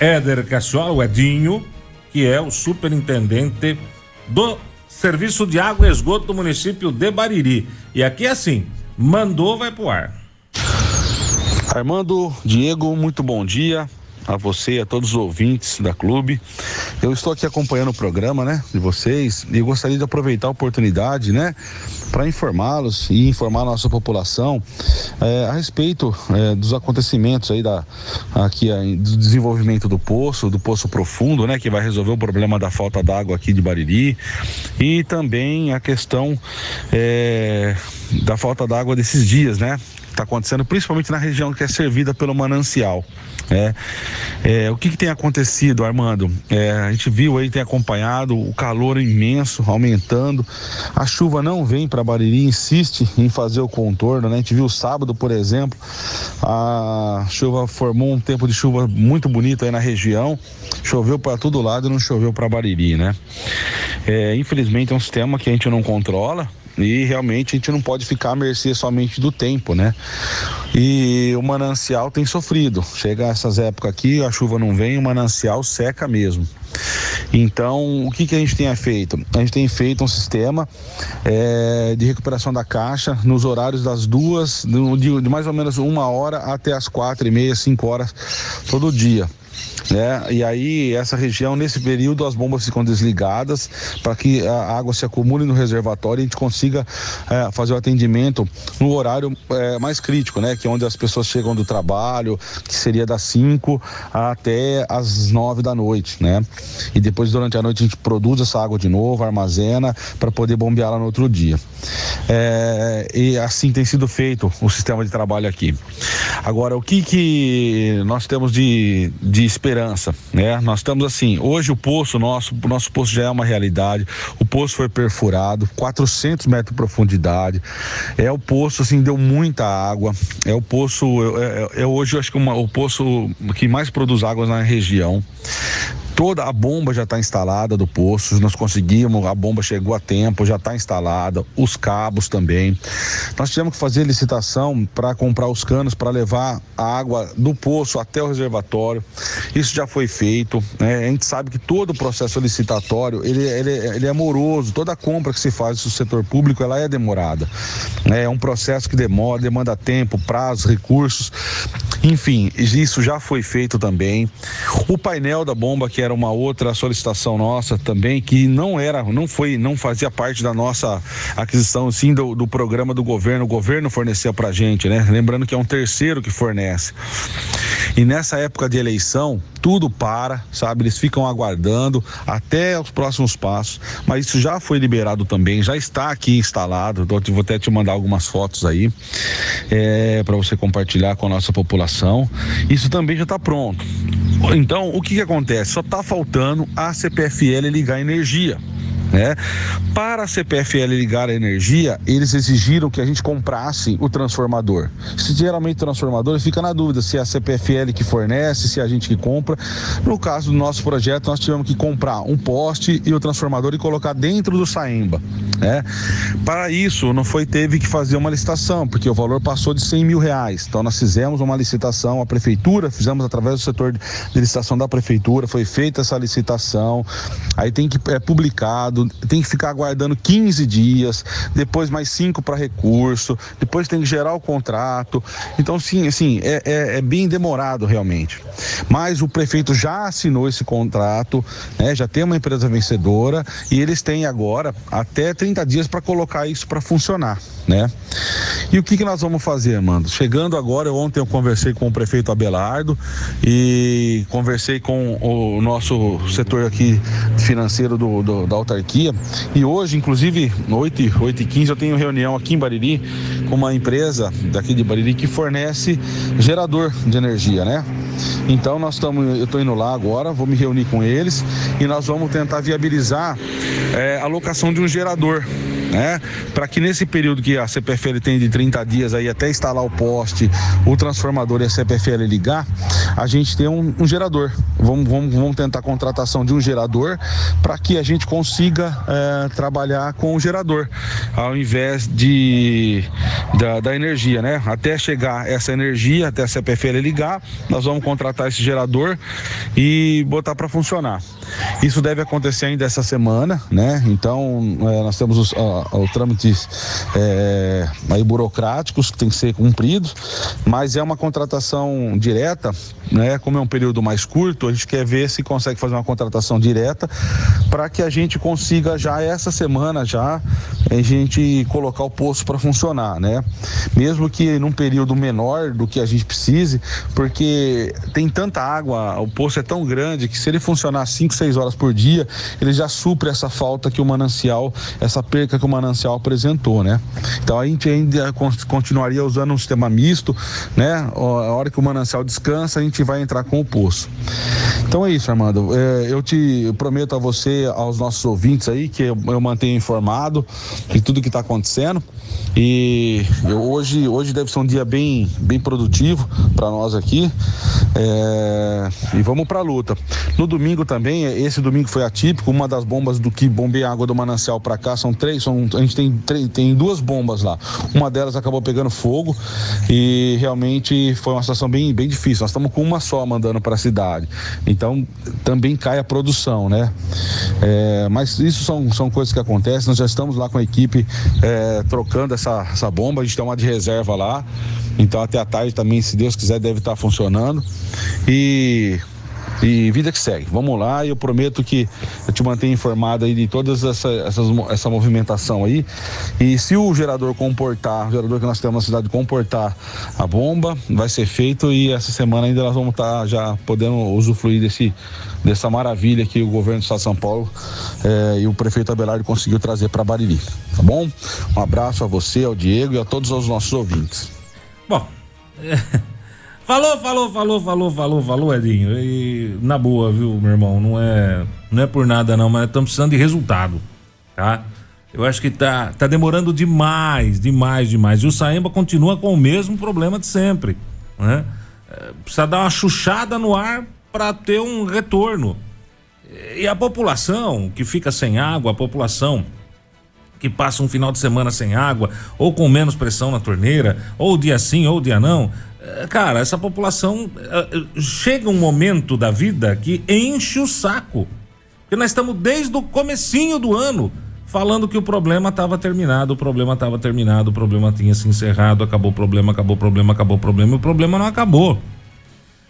Éder Cassiola, o Edinho, que é o superintendente do Serviço de Água e Esgoto do município de Bariri. E aqui é assim, mandou, vai pro ar. Armando, Diego, muito bom dia a você e a todos os ouvintes da clube. Eu estou aqui acompanhando o programa, né, de vocês e gostaria de aproveitar a oportunidade, né, para informá-los e informar a nossa população eh, a respeito eh, dos acontecimentos aí da aqui aí, do desenvolvimento do poço, do poço profundo, né, que vai resolver o problema da falta d'água aqui de Bariri e também a questão eh, da falta d'água desses dias, né? está acontecendo, principalmente na região que é servida pelo manancial. Né? É, o que, que tem acontecido, Armando? É, a gente viu aí, tem acompanhado o calor imenso, aumentando. A chuva não vem para Bariri, insiste em fazer o contorno. Né? A gente viu sábado, por exemplo, a chuva formou um tempo de chuva muito bonito aí na região. Choveu para todo lado e não choveu para Bariri, né? É, infelizmente é um sistema que a gente não controla, e realmente a gente não pode ficar à mercê somente do tempo, né? E o manancial tem sofrido. Chega essas épocas aqui, a chuva não vem, o manancial seca mesmo. Então, o que, que a gente tem feito? A gente tem feito um sistema eh, de recuperação da caixa nos horários das duas, de, de mais ou menos uma hora até as quatro e meia, cinco horas todo dia né? E aí essa região nesse período as bombas ficam desligadas para que a água se acumule no reservatório e a gente consiga eh, fazer o atendimento no horário eh, mais crítico, né? Que é onde as pessoas chegam do trabalho, que seria das 5 até as 9 da noite, né? E depois durante a noite a gente produz essa água de novo, armazena para poder bombeá-la no outro dia. Eh, e assim tem sido feito o sistema de trabalho aqui. Agora, o que que nós temos de, de esperança, né? Nós estamos assim, hoje o poço nosso, o nosso poço já é uma realidade, o poço foi perfurado, 400 metros de profundidade, é o poço, assim, deu muita água, é o poço, é, é- é hoje eu acho que uma- o poço que mais produz água na região, Toda a bomba já está instalada do poço, nós conseguimos, a bomba chegou a tempo, já está instalada, os cabos também. Nós tivemos que fazer licitação para comprar os canos para levar a água do poço até o reservatório. Isso já foi feito. Né? A gente sabe que todo o processo licitatório ele, ele, ele é moroso. Toda compra que se faz do setor público ela é demorada. Né? É um processo que demora, demanda tempo, prazo, recursos. Enfim, isso já foi feito também. O painel da bomba que era uma outra solicitação nossa também, que não era, não foi, não fazia parte da nossa aquisição, sim, do, do programa do governo. O governo fornecia pra gente, né? Lembrando que é um terceiro que fornece. E nessa época de eleição, tudo para, sabe? Eles ficam aguardando até os próximos passos. Mas isso já foi liberado também, já está aqui instalado. Vou até te mandar algumas fotos aí é, para você compartilhar com a nossa população. Isso também já está pronto. Então, o que, que acontece? Só está faltando a CPFL ligar energia. Né? Para a CPFL ligar a energia, eles exigiram que a gente comprasse o transformador. Se geralmente o transformador fica na dúvida se é a CPFL que fornece, se é a gente que compra. No caso do nosso projeto, nós tivemos que comprar um poste e o transformador e colocar dentro do Saemba. Né? Para isso, não foi teve que fazer uma licitação, porque o valor passou de 100 mil reais. Então nós fizemos uma licitação, a prefeitura, fizemos através do setor de licitação da prefeitura, foi feita essa licitação, aí tem que é publicado, tem que ficar aguardando 15 dias, depois mais cinco para recurso, depois tem que gerar o contrato. Então, sim, assim, é, é, é, bem demorado realmente. Mas o prefeito já assinou esse contrato, né, já tem uma empresa vencedora e eles têm agora até 30 dias para colocar isso para funcionar né? E o que, que nós vamos fazer, mano? Chegando agora, ontem eu conversei com o prefeito Abelardo e conversei com o nosso setor aqui financeiro do, do da autarquia. E hoje, inclusive, 8, 8 e 15 eu tenho reunião aqui em Bariri com uma empresa daqui de Bariri que fornece gerador de energia, né? Então nós estamos, eu estou indo lá agora, vou me reunir com eles e nós vamos tentar viabilizar é, a locação de um gerador né? Para que nesse período que a CPFL tem de 30 dias aí até instalar o poste, o transformador e a CPFL ligar, a gente tem um, um gerador. Vamos, vamos, vamos tentar a contratação de um gerador para que a gente consiga é, trabalhar com o gerador, ao invés de da, da, energia, né? Até chegar essa energia, até a CPFL ligar, nós vamos contratar esse gerador e botar para funcionar. Isso deve acontecer ainda essa semana, né? Então é, nós temos os, trâmites é, aí burocráticos que tem que ser cumpridos, mas é uma contratação direta, né? Como é um período mais curto, a gente quer ver se consegue fazer uma contratação direta para que a gente consiga já essa semana já a gente colocar o poço para funcionar, né? Mesmo que num período menor do que a gente precise, porque tem tanta água, o poço é tão grande que se ele funcionar 5, 6 horas por dia, ele já supre essa falta que o manancial, essa perca que o manancial apresentou, né? Então a gente ainda continuaria usando um sistema misto, né? A hora que o manancial descansa, a gente vai entrar com o poço. Então é isso, Armando. É, eu te prometo a você, aos nossos ouvintes aí, que eu, eu mantenho informado de tudo que está acontecendo. E eu, hoje, hoje deve ser um dia bem, bem produtivo para nós aqui. É, e vamos para a luta. No domingo também, esse domingo foi atípico. Uma das bombas do que bombeia água do manancial para cá são três. São, a gente tem, tem duas bombas lá. Uma delas acabou pegando fogo e realmente foi uma situação bem, bem difícil. Nós estamos com uma só mandando para a cidade. Então também cai a produção, né? É, mas isso são, são coisas que acontecem. Nós já estamos lá com a equipe é, trocando essa, essa bomba. A gente tem uma de reserva lá. Então até a tarde também, se Deus quiser, deve estar funcionando. E e vida que segue. Vamos lá, eu prometo que eu te mantenho informado aí de toda essa, essas, essa movimentação aí. E se o gerador comportar, o gerador que nós temos na cidade comportar a bomba, vai ser feito e essa semana ainda nós vamos estar tá já podendo usufruir desse, dessa maravilha que o governo do Estado de São Paulo eh, e o prefeito Abelardo conseguiu trazer para Bariri. Tá bom? Um abraço a você, ao Diego e a todos os nossos ouvintes. Bom. Falou, falou, falou, falou, falou, falou, Edinho. E na boa, viu, meu irmão? Não é, não é por nada não, mas estamos precisando de resultado, tá? Eu acho que tá, tá demorando demais, demais, demais. E o Saemba continua com o mesmo problema de sempre, né? É, precisa dar uma chuchada no ar para ter um retorno. E a população que fica sem água, a população que passa um final de semana sem água, ou com menos pressão na torneira, ou dia sim, ou dia não. eh, Cara, essa população eh, eh, chega um momento da vida que enche o saco. Porque nós estamos desde o comecinho do ano falando que o problema estava terminado, o problema estava terminado, o problema tinha se encerrado, acabou o problema, acabou o problema, acabou o problema, e o problema não acabou.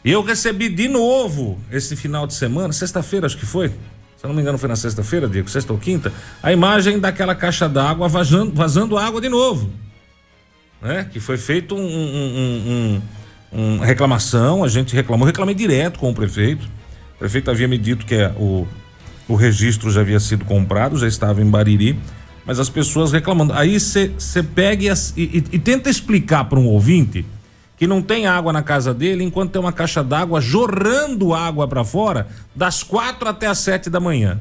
E eu recebi de novo esse final de semana, sexta-feira acho que foi. Se não me engano foi na sexta-feira, Diego, sexta ou quinta, a imagem daquela caixa d'água vazando, vazando água de novo. Né? Que foi feito um, um, um, um, reclamação, a gente reclamou, reclamei direto com o prefeito. O prefeito havia me dito que é o, o registro já havia sido comprado, já estava em Bariri, mas as pessoas reclamando. Aí você pega e, e, e tenta explicar para um ouvinte que não tem água na casa dele enquanto tem uma caixa d'água jorrando água para fora das quatro até as sete da manhã.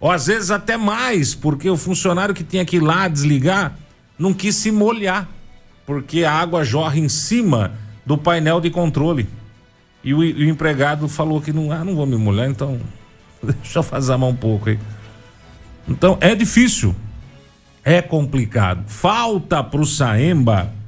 Ou às vezes até mais, porque o funcionário que tinha que ir lá desligar não quis se molhar, porque a água jorra em cima do painel de controle. E o, o empregado falou que não, ah, não vou me molhar, então deixa eu fazer um pouco aí. Então é difícil, é complicado. Falta pro Saemba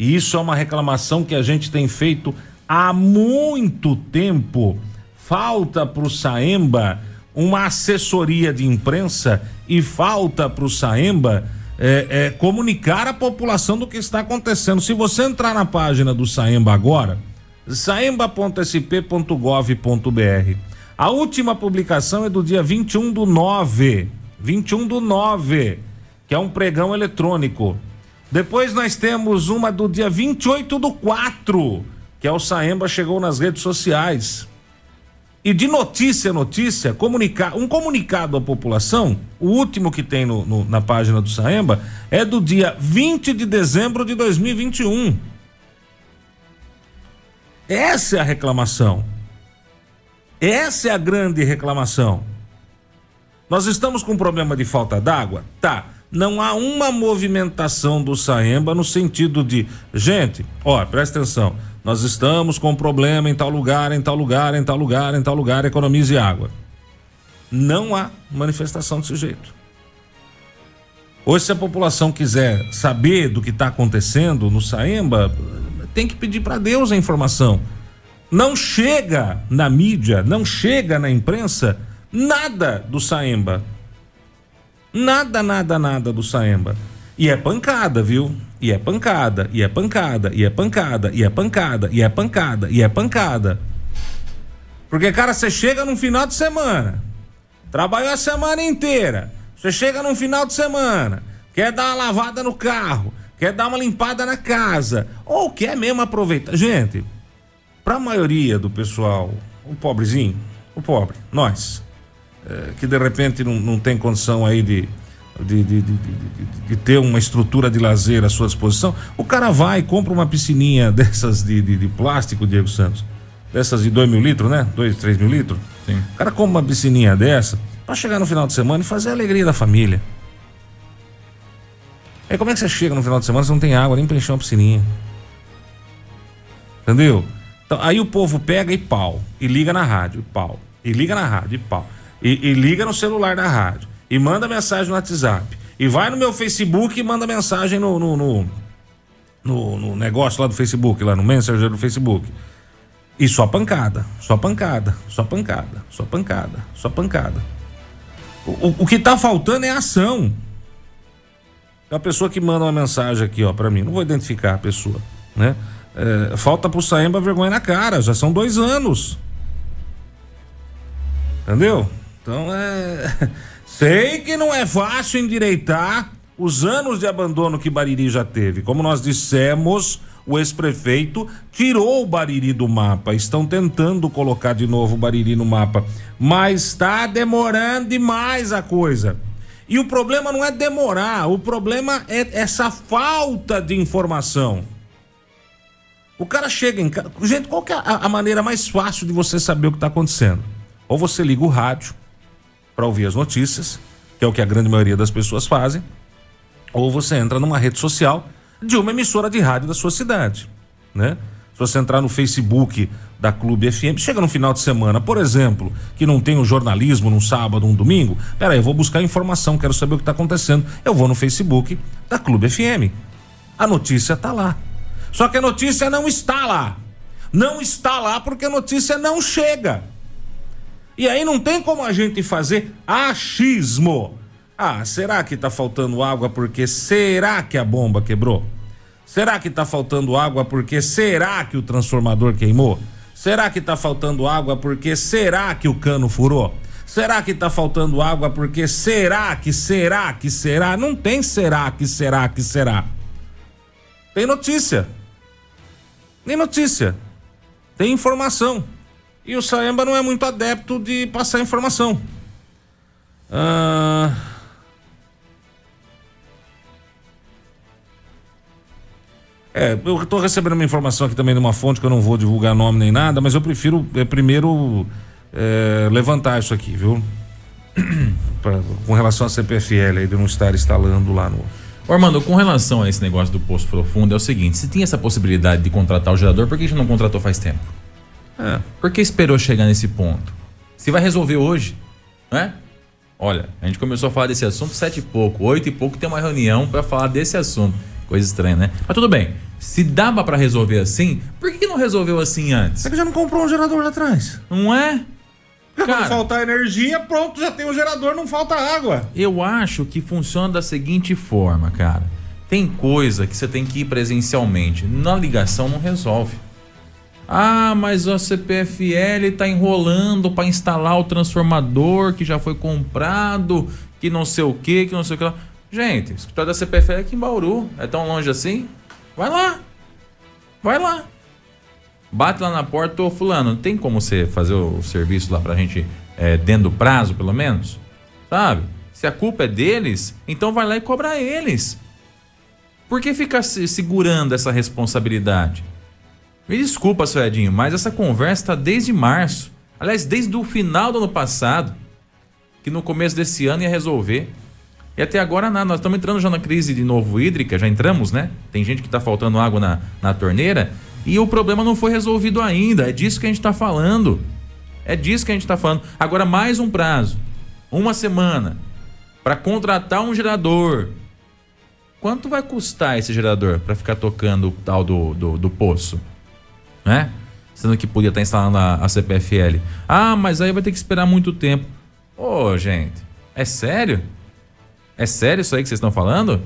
e isso é uma reclamação que a gente tem feito há muito tempo. Falta para o Saemba uma assessoria de imprensa e falta para o Saemba é, é, comunicar à população do que está acontecendo. Se você entrar na página do Saemba agora, saemba.sp.gov.br, a última publicação é do dia 21 do 9. 21 do 9, que é um pregão eletrônico. Depois nós temos uma do dia 28 do 4, que é o Saemba chegou nas redes sociais. E de notícia a notícia, comunicar, um comunicado à população, o último que tem no, no, na página do Saemba, é do dia 20 de dezembro de 2021. Essa é a reclamação. Essa é a grande reclamação. Nós estamos com um problema de falta d'água? Tá não há uma movimentação do Saemba no sentido de, gente, ó, presta atenção, nós estamos com um problema em tal lugar, em tal lugar, em tal lugar, em tal lugar, economize água. Não há manifestação desse jeito. Hoje, se a população quiser saber do que está acontecendo no Saemba, tem que pedir para Deus a informação. Não chega na mídia, não chega na imprensa nada do Saemba. Nada, nada, nada do Saemba. E é pancada, viu? E é pancada, e é pancada, e é pancada, e é pancada, e é pancada, e é pancada. Porque, cara, você chega num final de semana, trabalhou a semana inteira, você chega num final de semana, quer dar uma lavada no carro, quer dar uma limpada na casa, ou quer mesmo aproveitar. Gente, pra maioria do pessoal, o pobrezinho, o pobre, nós, é, que de repente não, não tem condição aí de, de, de, de, de, ter uma estrutura de lazer à sua disposição, o cara vai e compra uma piscininha dessas de, de, de plástico, Diego Santos, dessas de 2 mil litros, né? 2, 3 mil litros. Sim. O cara compra uma piscininha dessa para chegar no final de semana e fazer a alegria da família. Aí como é que você chega no final de semana se não tem água nem pra encher uma piscininha? Entendeu? Então, aí o povo pega e pau, e liga na rádio, e pau, e liga na rádio, e pau e, e liga no celular da rádio e manda mensagem no WhatsApp e vai no meu Facebook e manda mensagem no, no, no, no, no negócio lá do Facebook, lá no Messenger do Facebook. E só pancada, só pancada, só pancada, só pancada, só pancada. O, o, o que tá faltando é ação. É a pessoa que manda uma mensagem aqui, ó, para mim. Não vou identificar a pessoa, né? É, falta pro Saemba vergonha na cara, já são dois anos. Entendeu? Então é. Sei que não é fácil endireitar os anos de abandono que Bariri já teve. Como nós dissemos, o ex-prefeito tirou o Bariri do mapa. Estão tentando colocar de novo o Bariri no mapa. Mas está demorando demais a coisa. E o problema não é demorar, o problema é essa falta de informação. O cara chega em casa. Gente, qual que é a, maneira mais fácil de você saber o que está acontecendo? Ou você liga o rádio para ouvir as notícias, que é o que a grande maioria das pessoas fazem, ou você entra numa rede social de uma emissora de rádio da sua cidade, né? Se você entrar no Facebook da Clube FM, chega no final de semana, por exemplo, que não tem o jornalismo num sábado, um domingo, peraí, eu vou buscar informação, quero saber o que está acontecendo. Eu vou no Facebook da Clube FM. A notícia está lá. Só que a notícia não está lá. Não está lá porque a notícia não chega. E aí não tem como a gente fazer achismo. Ah, será que está faltando água porque será que a bomba quebrou? Será que está faltando água porque será que o transformador queimou? Será que está faltando água porque será que o cano furou? Será que está faltando água porque será que será que será? Não tem será que será que será. Tem notícia. Nem notícia. Tem informação. E o Saemba não é muito adepto de passar informação. Ah. É, eu estou recebendo uma informação aqui também de uma fonte que eu não vou divulgar nome nem nada, mas eu prefiro é, primeiro é, levantar isso aqui, viu? pra, com relação à CPFL aí de não estar instalando lá no. Ô, Armando, com relação a esse negócio do poço profundo, é o seguinte: se tinha essa possibilidade de contratar o gerador, por que a gente não contratou faz tempo? É. Por que esperou chegar nesse ponto? Se vai resolver hoje, né? Olha, a gente começou a falar desse assunto sete e pouco, oito e pouco tem uma reunião para falar desse assunto. Coisa estranha, né? Mas tudo bem. Se dava para resolver assim, por que, não resolveu assim antes? É que já não comprou um gerador lá atrás. Não é? Quando faltar energia, pronto, já tem o gerador, não falta água. eu acho que funciona da seguinte forma, cara. Tem coisa que você tem que ir presencialmente. Na ligação não resolve. Ah, mas a CPFL tá enrolando para instalar o transformador que já foi comprado, que não sei o que, que não sei o que lá. Gente, o escritório da CPFL é aqui em Bauru. É tão longe assim? Vai lá. Vai lá. Bate lá na porta, ô fulano, tem como você fazer o serviço lá pra gente é, dentro do prazo, pelo menos? Sabe? Se a culpa é deles, então vai lá e cobra eles. Por que ficar se segurando essa responsabilidade? Me desculpa, seu Edinho, mas essa conversa está desde março. Aliás, desde o final do ano passado. Que no começo desse ano ia resolver. E até agora nada. Nós estamos entrando já na crise de novo hídrica, já entramos, né? Tem gente que está faltando água na, na torneira. E o problema não foi resolvido ainda. É disso que a gente está falando. É disso que a gente está falando. Agora, mais um prazo. Uma semana. Para contratar um gerador. Quanto vai custar esse gerador para ficar tocando o tal do, do, do poço? Né? Sendo que podia estar instalando a, a CPFL. Ah, mas aí vai ter que esperar muito tempo. Ô, gente, é sério? É sério isso aí que vocês estão falando?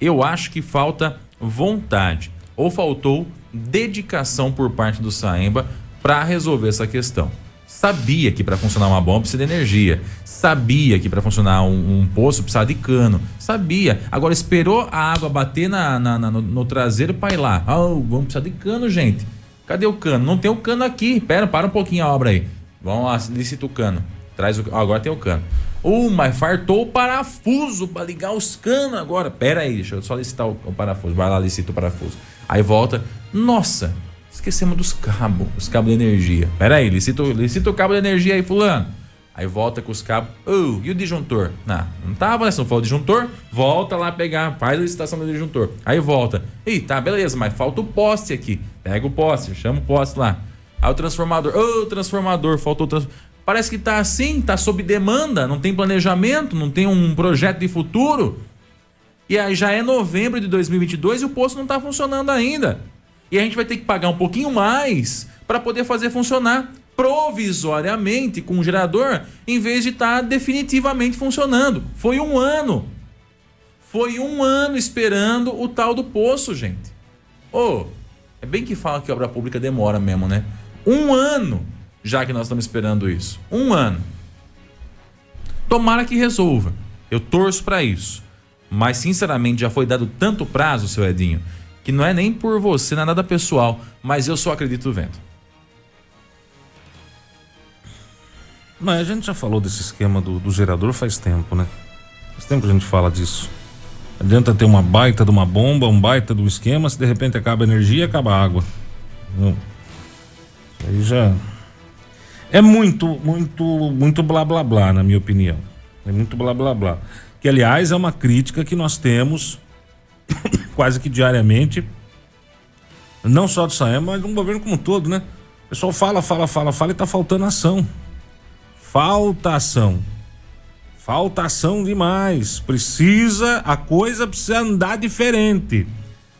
Eu acho que falta vontade ou faltou dedicação por parte do Saemba para resolver essa questão. Sabia que para funcionar uma bomba precisa de energia. Sabia que para funcionar um, um poço precisava de cano. Sabia. Agora esperou a água bater na, na- na- no, no traseiro para ir lá. Ah, vamos precisar de cano, gente. Cadê o cano? Não tem o cano aqui. Pera, para um pouquinho a obra aí. Vamos licita o cano. Traz o. ah, agora tem o cano. Uh, mas fartou o parafuso para ligar os canos agora. Pera aí, deixa eu só licitar o, o parafuso. Vai lá, licita o parafuso. Aí volta. Nossa, esquecemos dos cabos, os cabos de energia. Pera aí, licita, licita o cabo de energia aí, fulano. Aí volta com os cabos. Oh, e o disjuntor? Não, não tava, né? Se não for o disjuntor, volta lá pegar, faz a licitação do disjuntor. Aí volta. Ih, tá, beleza, mas falta o poste aqui. Pega o poste, chama o poste lá. Aí o transformador. Ô, transformador, faltou o transformador. Parece que tá assim, tá sob demanda, não tem planejamento, não tem um projeto de futuro. E aí já é novembro de 2022 e o posto não tá funcionando ainda. E a gente vai ter que pagar um pouquinho mais para poder fazer funcionar provisoriamente com o gerador, em vez de estar definitivamente funcionando. Foi um ano. Foi um ano esperando o tal do poço, gente. Ô, é bem que fala que obra pública demora mesmo, né? Um ano já que nós estamos esperando isso. Um ano. Tomara que resolva. Eu torço para isso. Mas, sinceramente, já foi dado tanto prazo, seu Edinho, que não é nem por você, não é nada pessoal, mas eu só acredito vendo. Mas a gente já falou desse esquema do, do gerador faz tempo, né? Faz tempo que a gente fala disso. Adianta ter uma baita de uma bomba, um baita do esquema, se de repente acaba a energia, acaba a água. Não. Aí já. É muito, muito, muito blá blá blá, na minha opinião. É muito blá blá blá. Que, aliás, é uma crítica que nós temos quase que diariamente Não só do Saema, mas do governo como um todo, né? O pessoal fala, fala, fala, fala e tá faltando ação. Falta ação. Falta ação demais. Precisa, a coisa precisa andar diferente.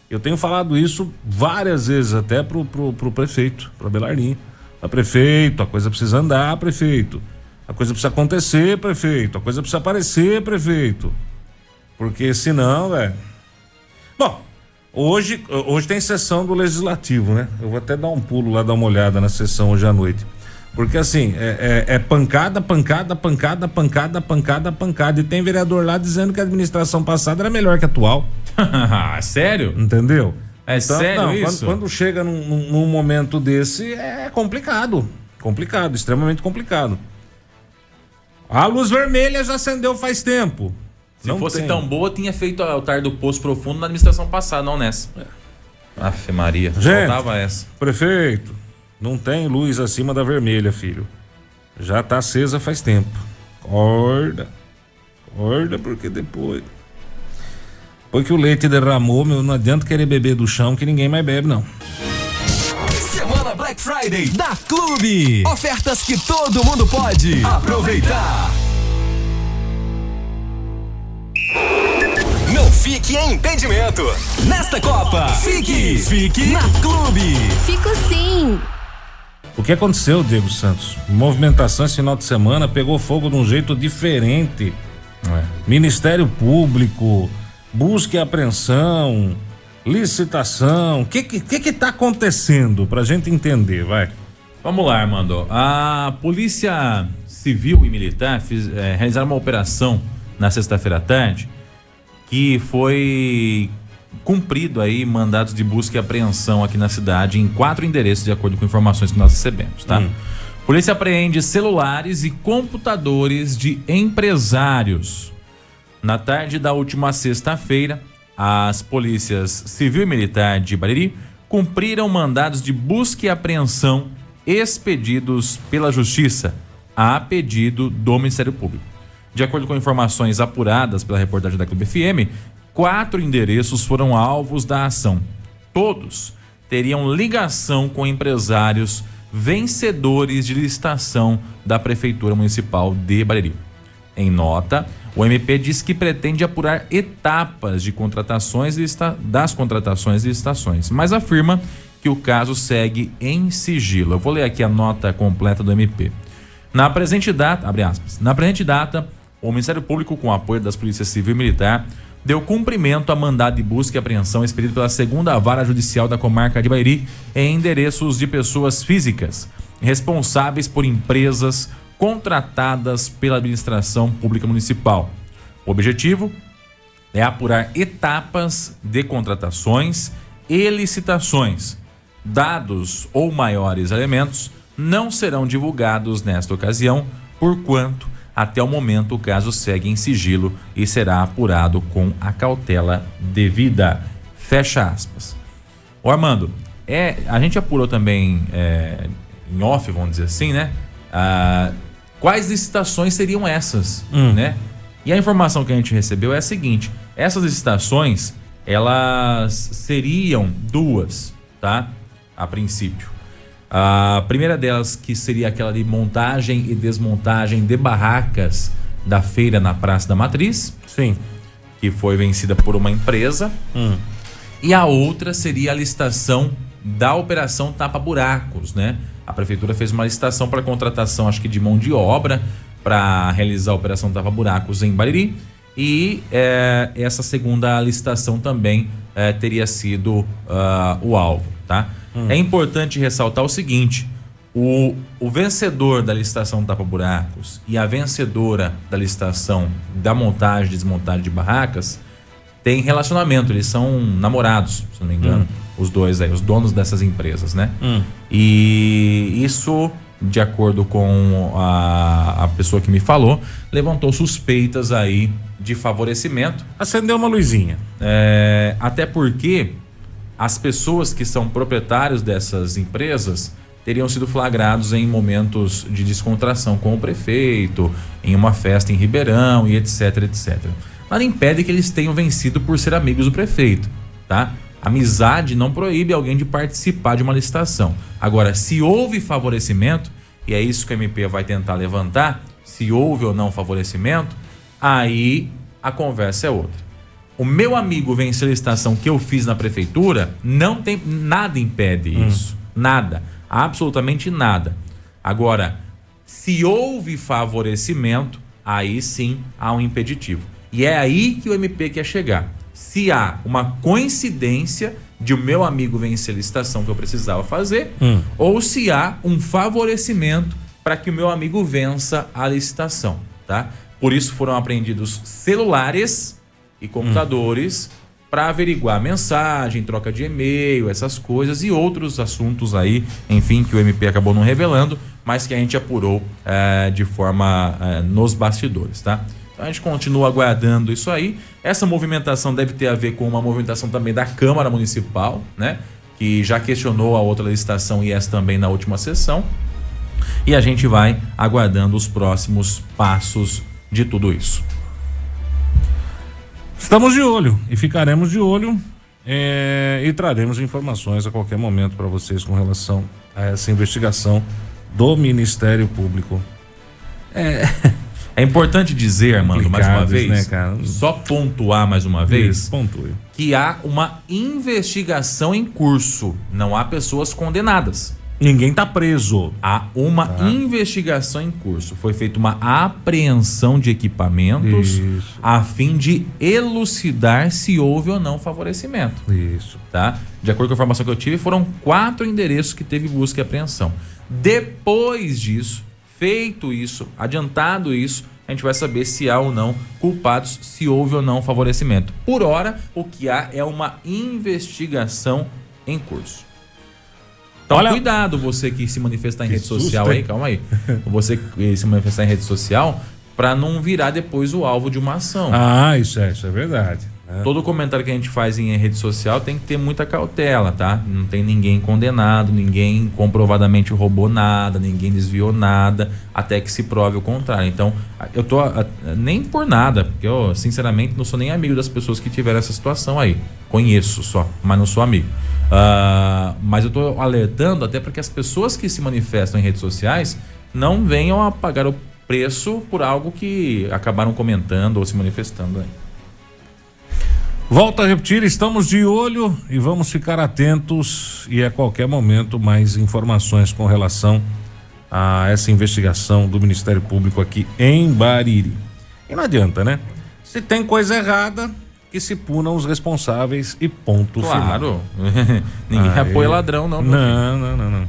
Eu tenho falado isso várias vezes até pro, pro, pro prefeito, pro Belardim. A prefeito, a coisa precisa andar, prefeito. A coisa precisa acontecer, prefeito. A coisa precisa aparecer, prefeito. Porque senão, velho. Bom, hoje, hoje tem sessão do Legislativo, né? Eu vou até dar um pulo lá, dar uma olhada na sessão hoje à noite. Porque assim, é, é, é, pancada, pancada, pancada, pancada, pancada, pancada. E tem vereador lá dizendo que a administração passada era melhor que a atual. Sério? Entendeu? É então, sério não, isso? Quando, quando chega num, num, momento desse, é complicado. Complicado, extremamente complicado. A luz vermelha já acendeu faz tempo. Se não fosse tem. tão boa, tinha feito o altar do Poço Profundo na administração passada, não nessa. É. Afe Maria, Gente, faltava essa. Prefeito, não tem luz acima da vermelha, filho. Já tá acesa faz tempo. Acorda. Acorda, porque depois. Depois que o leite derramou, meu, não adianta querer beber do chão que ninguém mais bebe, não. Semana Black Friday da Clube. Ofertas que todo mundo pode aproveitar. Não fique em impedimento. Nesta Copa, fique, fique na Clube. Fico sim. O que aconteceu, Diego Santos? Movimentação esse final de semana pegou fogo de um jeito diferente. É. Ministério Público, busca e apreensão, licitação. O que que, que que tá acontecendo pra gente entender, vai? Vamos lá, Armando. A Polícia Civil e Militar fiz, é, realizaram uma operação na sexta-feira à tarde que foi cumprido aí mandados de busca e apreensão aqui na cidade em quatro endereços, de acordo com informações que nós recebemos, tá? Hum. Polícia apreende celulares e computadores de empresários. Na tarde da última sexta-feira, as polícias civil e militar de Bariri cumpriram mandados de busca e apreensão expedidos pela Justiça a pedido do Ministério Público. De acordo com informações apuradas pela reportagem da Clube FM, quatro endereços foram alvos da ação. Todos teriam ligação com empresários vencedores de licitação da Prefeitura Municipal de Bariri. Em nota, o MP diz que pretende apurar etapas de contratações das contratações e licitações, mas afirma que o caso segue em sigilo. Eu vou ler aqui a nota completa do MP. Na presente data, abre aspas, na presente data, o Ministério Público, com apoio das Polícias Civil e Militar, deu cumprimento a mandado de busca e apreensão expedido pela segunda vara judicial da comarca de Bairi em endereços de pessoas físicas responsáveis por empresas contratadas pela administração pública municipal. O objetivo é apurar etapas de contratações e licitações. Dados ou maiores elementos não serão divulgados nesta ocasião, porquanto até o momento, o caso segue em sigilo e será apurado com a cautela devida. Fecha aspas. O Armando, é, a gente apurou também é, em off, vamos dizer assim, né? Ah, quais licitações seriam essas, hum. né? E a informação que a gente recebeu é a seguinte: essas licitações elas seriam duas, tá? A princípio. A primeira delas, que seria aquela de montagem e desmontagem de barracas da feira na Praça da Matriz. Sim. Que foi vencida por uma empresa. Hum. E a outra seria a licitação da Operação Tapa Buracos, né? A prefeitura fez uma licitação para contratação, acho que de mão de obra, para realizar a Operação Tapa Buracos em Bariri. E é, essa segunda licitação também é, teria sido uh, o alvo, tá? Hum. É importante ressaltar o seguinte: o, o vencedor da licitação Tapa Buracos e a vencedora da licitação da montagem e desmontagem de barracas têm relacionamento, eles são namorados, se não me engano, hum. os dois aí, os donos dessas empresas, né? Hum. E isso, de acordo com a, a pessoa que me falou, levantou suspeitas aí de favorecimento. Acendeu uma luzinha. É, até porque as pessoas que são proprietários dessas empresas teriam sido flagrados em momentos de descontração com o prefeito, em uma festa em Ribeirão e etc, etc. Nada impede que eles tenham vencido por ser amigos do prefeito, tá? Amizade não proíbe alguém de participar de uma licitação. Agora, se houve favorecimento, e é isso que o MP vai tentar levantar, se houve ou não favorecimento, aí a conversa é outra. O meu amigo venceu a licitação que eu fiz na prefeitura, não tem nada impede isso. Nada. Absolutamente nada. Agora, se houve favorecimento, aí sim há um impeditivo. E é aí que o MP quer chegar. Se há uma coincidência de o meu amigo vencer a licitação que eu precisava fazer, ou se há um favorecimento para que o meu amigo vença a licitação, tá? Por isso foram apreendidos celulares e computadores para averiguar mensagem, troca de e-mail, essas coisas e outros assuntos aí, enfim, que o MP acabou não revelando, mas que a gente apurou eh, de forma eh, nos bastidores, tá? Então a gente continua aguardando isso aí. Essa movimentação deve ter a ver com uma movimentação também da Câmara Municipal, né? Que já questionou a outra licitação e essa também na última sessão. E a gente vai aguardando os próximos passos de tudo isso. Estamos de olho e ficaremos de olho é, e traremos informações a qualquer momento para vocês com relação a essa investigação do Ministério Público. É importante dizer, Armando, mais uma vez, né, cara? só pontuar mais uma vez, Isso, pontue. que há uma investigação em curso. Não há pessoas condenadas. Ninguém tá preso. Há uma Tá. investigação em curso. Foi feita uma apreensão de equipamentos Isso. a fim de elucidar se houve ou não favorecimento. Isso. tá? De acordo com a informação que eu tive, foram quatro endereços que teve busca e apreensão. Depois disso, feito isso, adiantado isso, a gente vai saber se há ou não culpados, se houve ou não favorecimento. Por hora, o que há é uma investigação em curso. Então, Olha- cuidado você que se manifestar em Que rede susto, social aí, hein? calma aí. Você que se manifestar em rede social, para não virar depois o alvo de uma ação. Ah, isso é, isso é verdade. Né? Todo comentário que a gente faz em rede social tem que ter muita cautela, tá? Não tem ninguém condenado, ninguém comprovadamente roubou nada, ninguém desviou nada, até que se prove o contrário. Então, eu tô a- nem por nada, porque eu, sinceramente, não sou nem amigo das pessoas que tiveram essa situação aí. Conheço só, mas não sou amigo. Ah, mas eu tô alertando até para que as pessoas que se manifestam em redes sociais não venham a pagar o preço por algo que acabaram comentando ou se manifestando aí. Volto a repetir, estamos de olho e vamos ficar atentos e a qualquer momento mais informações com relação a essa investigação do Ministério Público aqui em Bariri. E não adianta, né? Se tem coisa errada, que se punam os responsáveis e ponto final. Claro. Ninguém Aí. apoia ladrão, não. Não, não, não, não.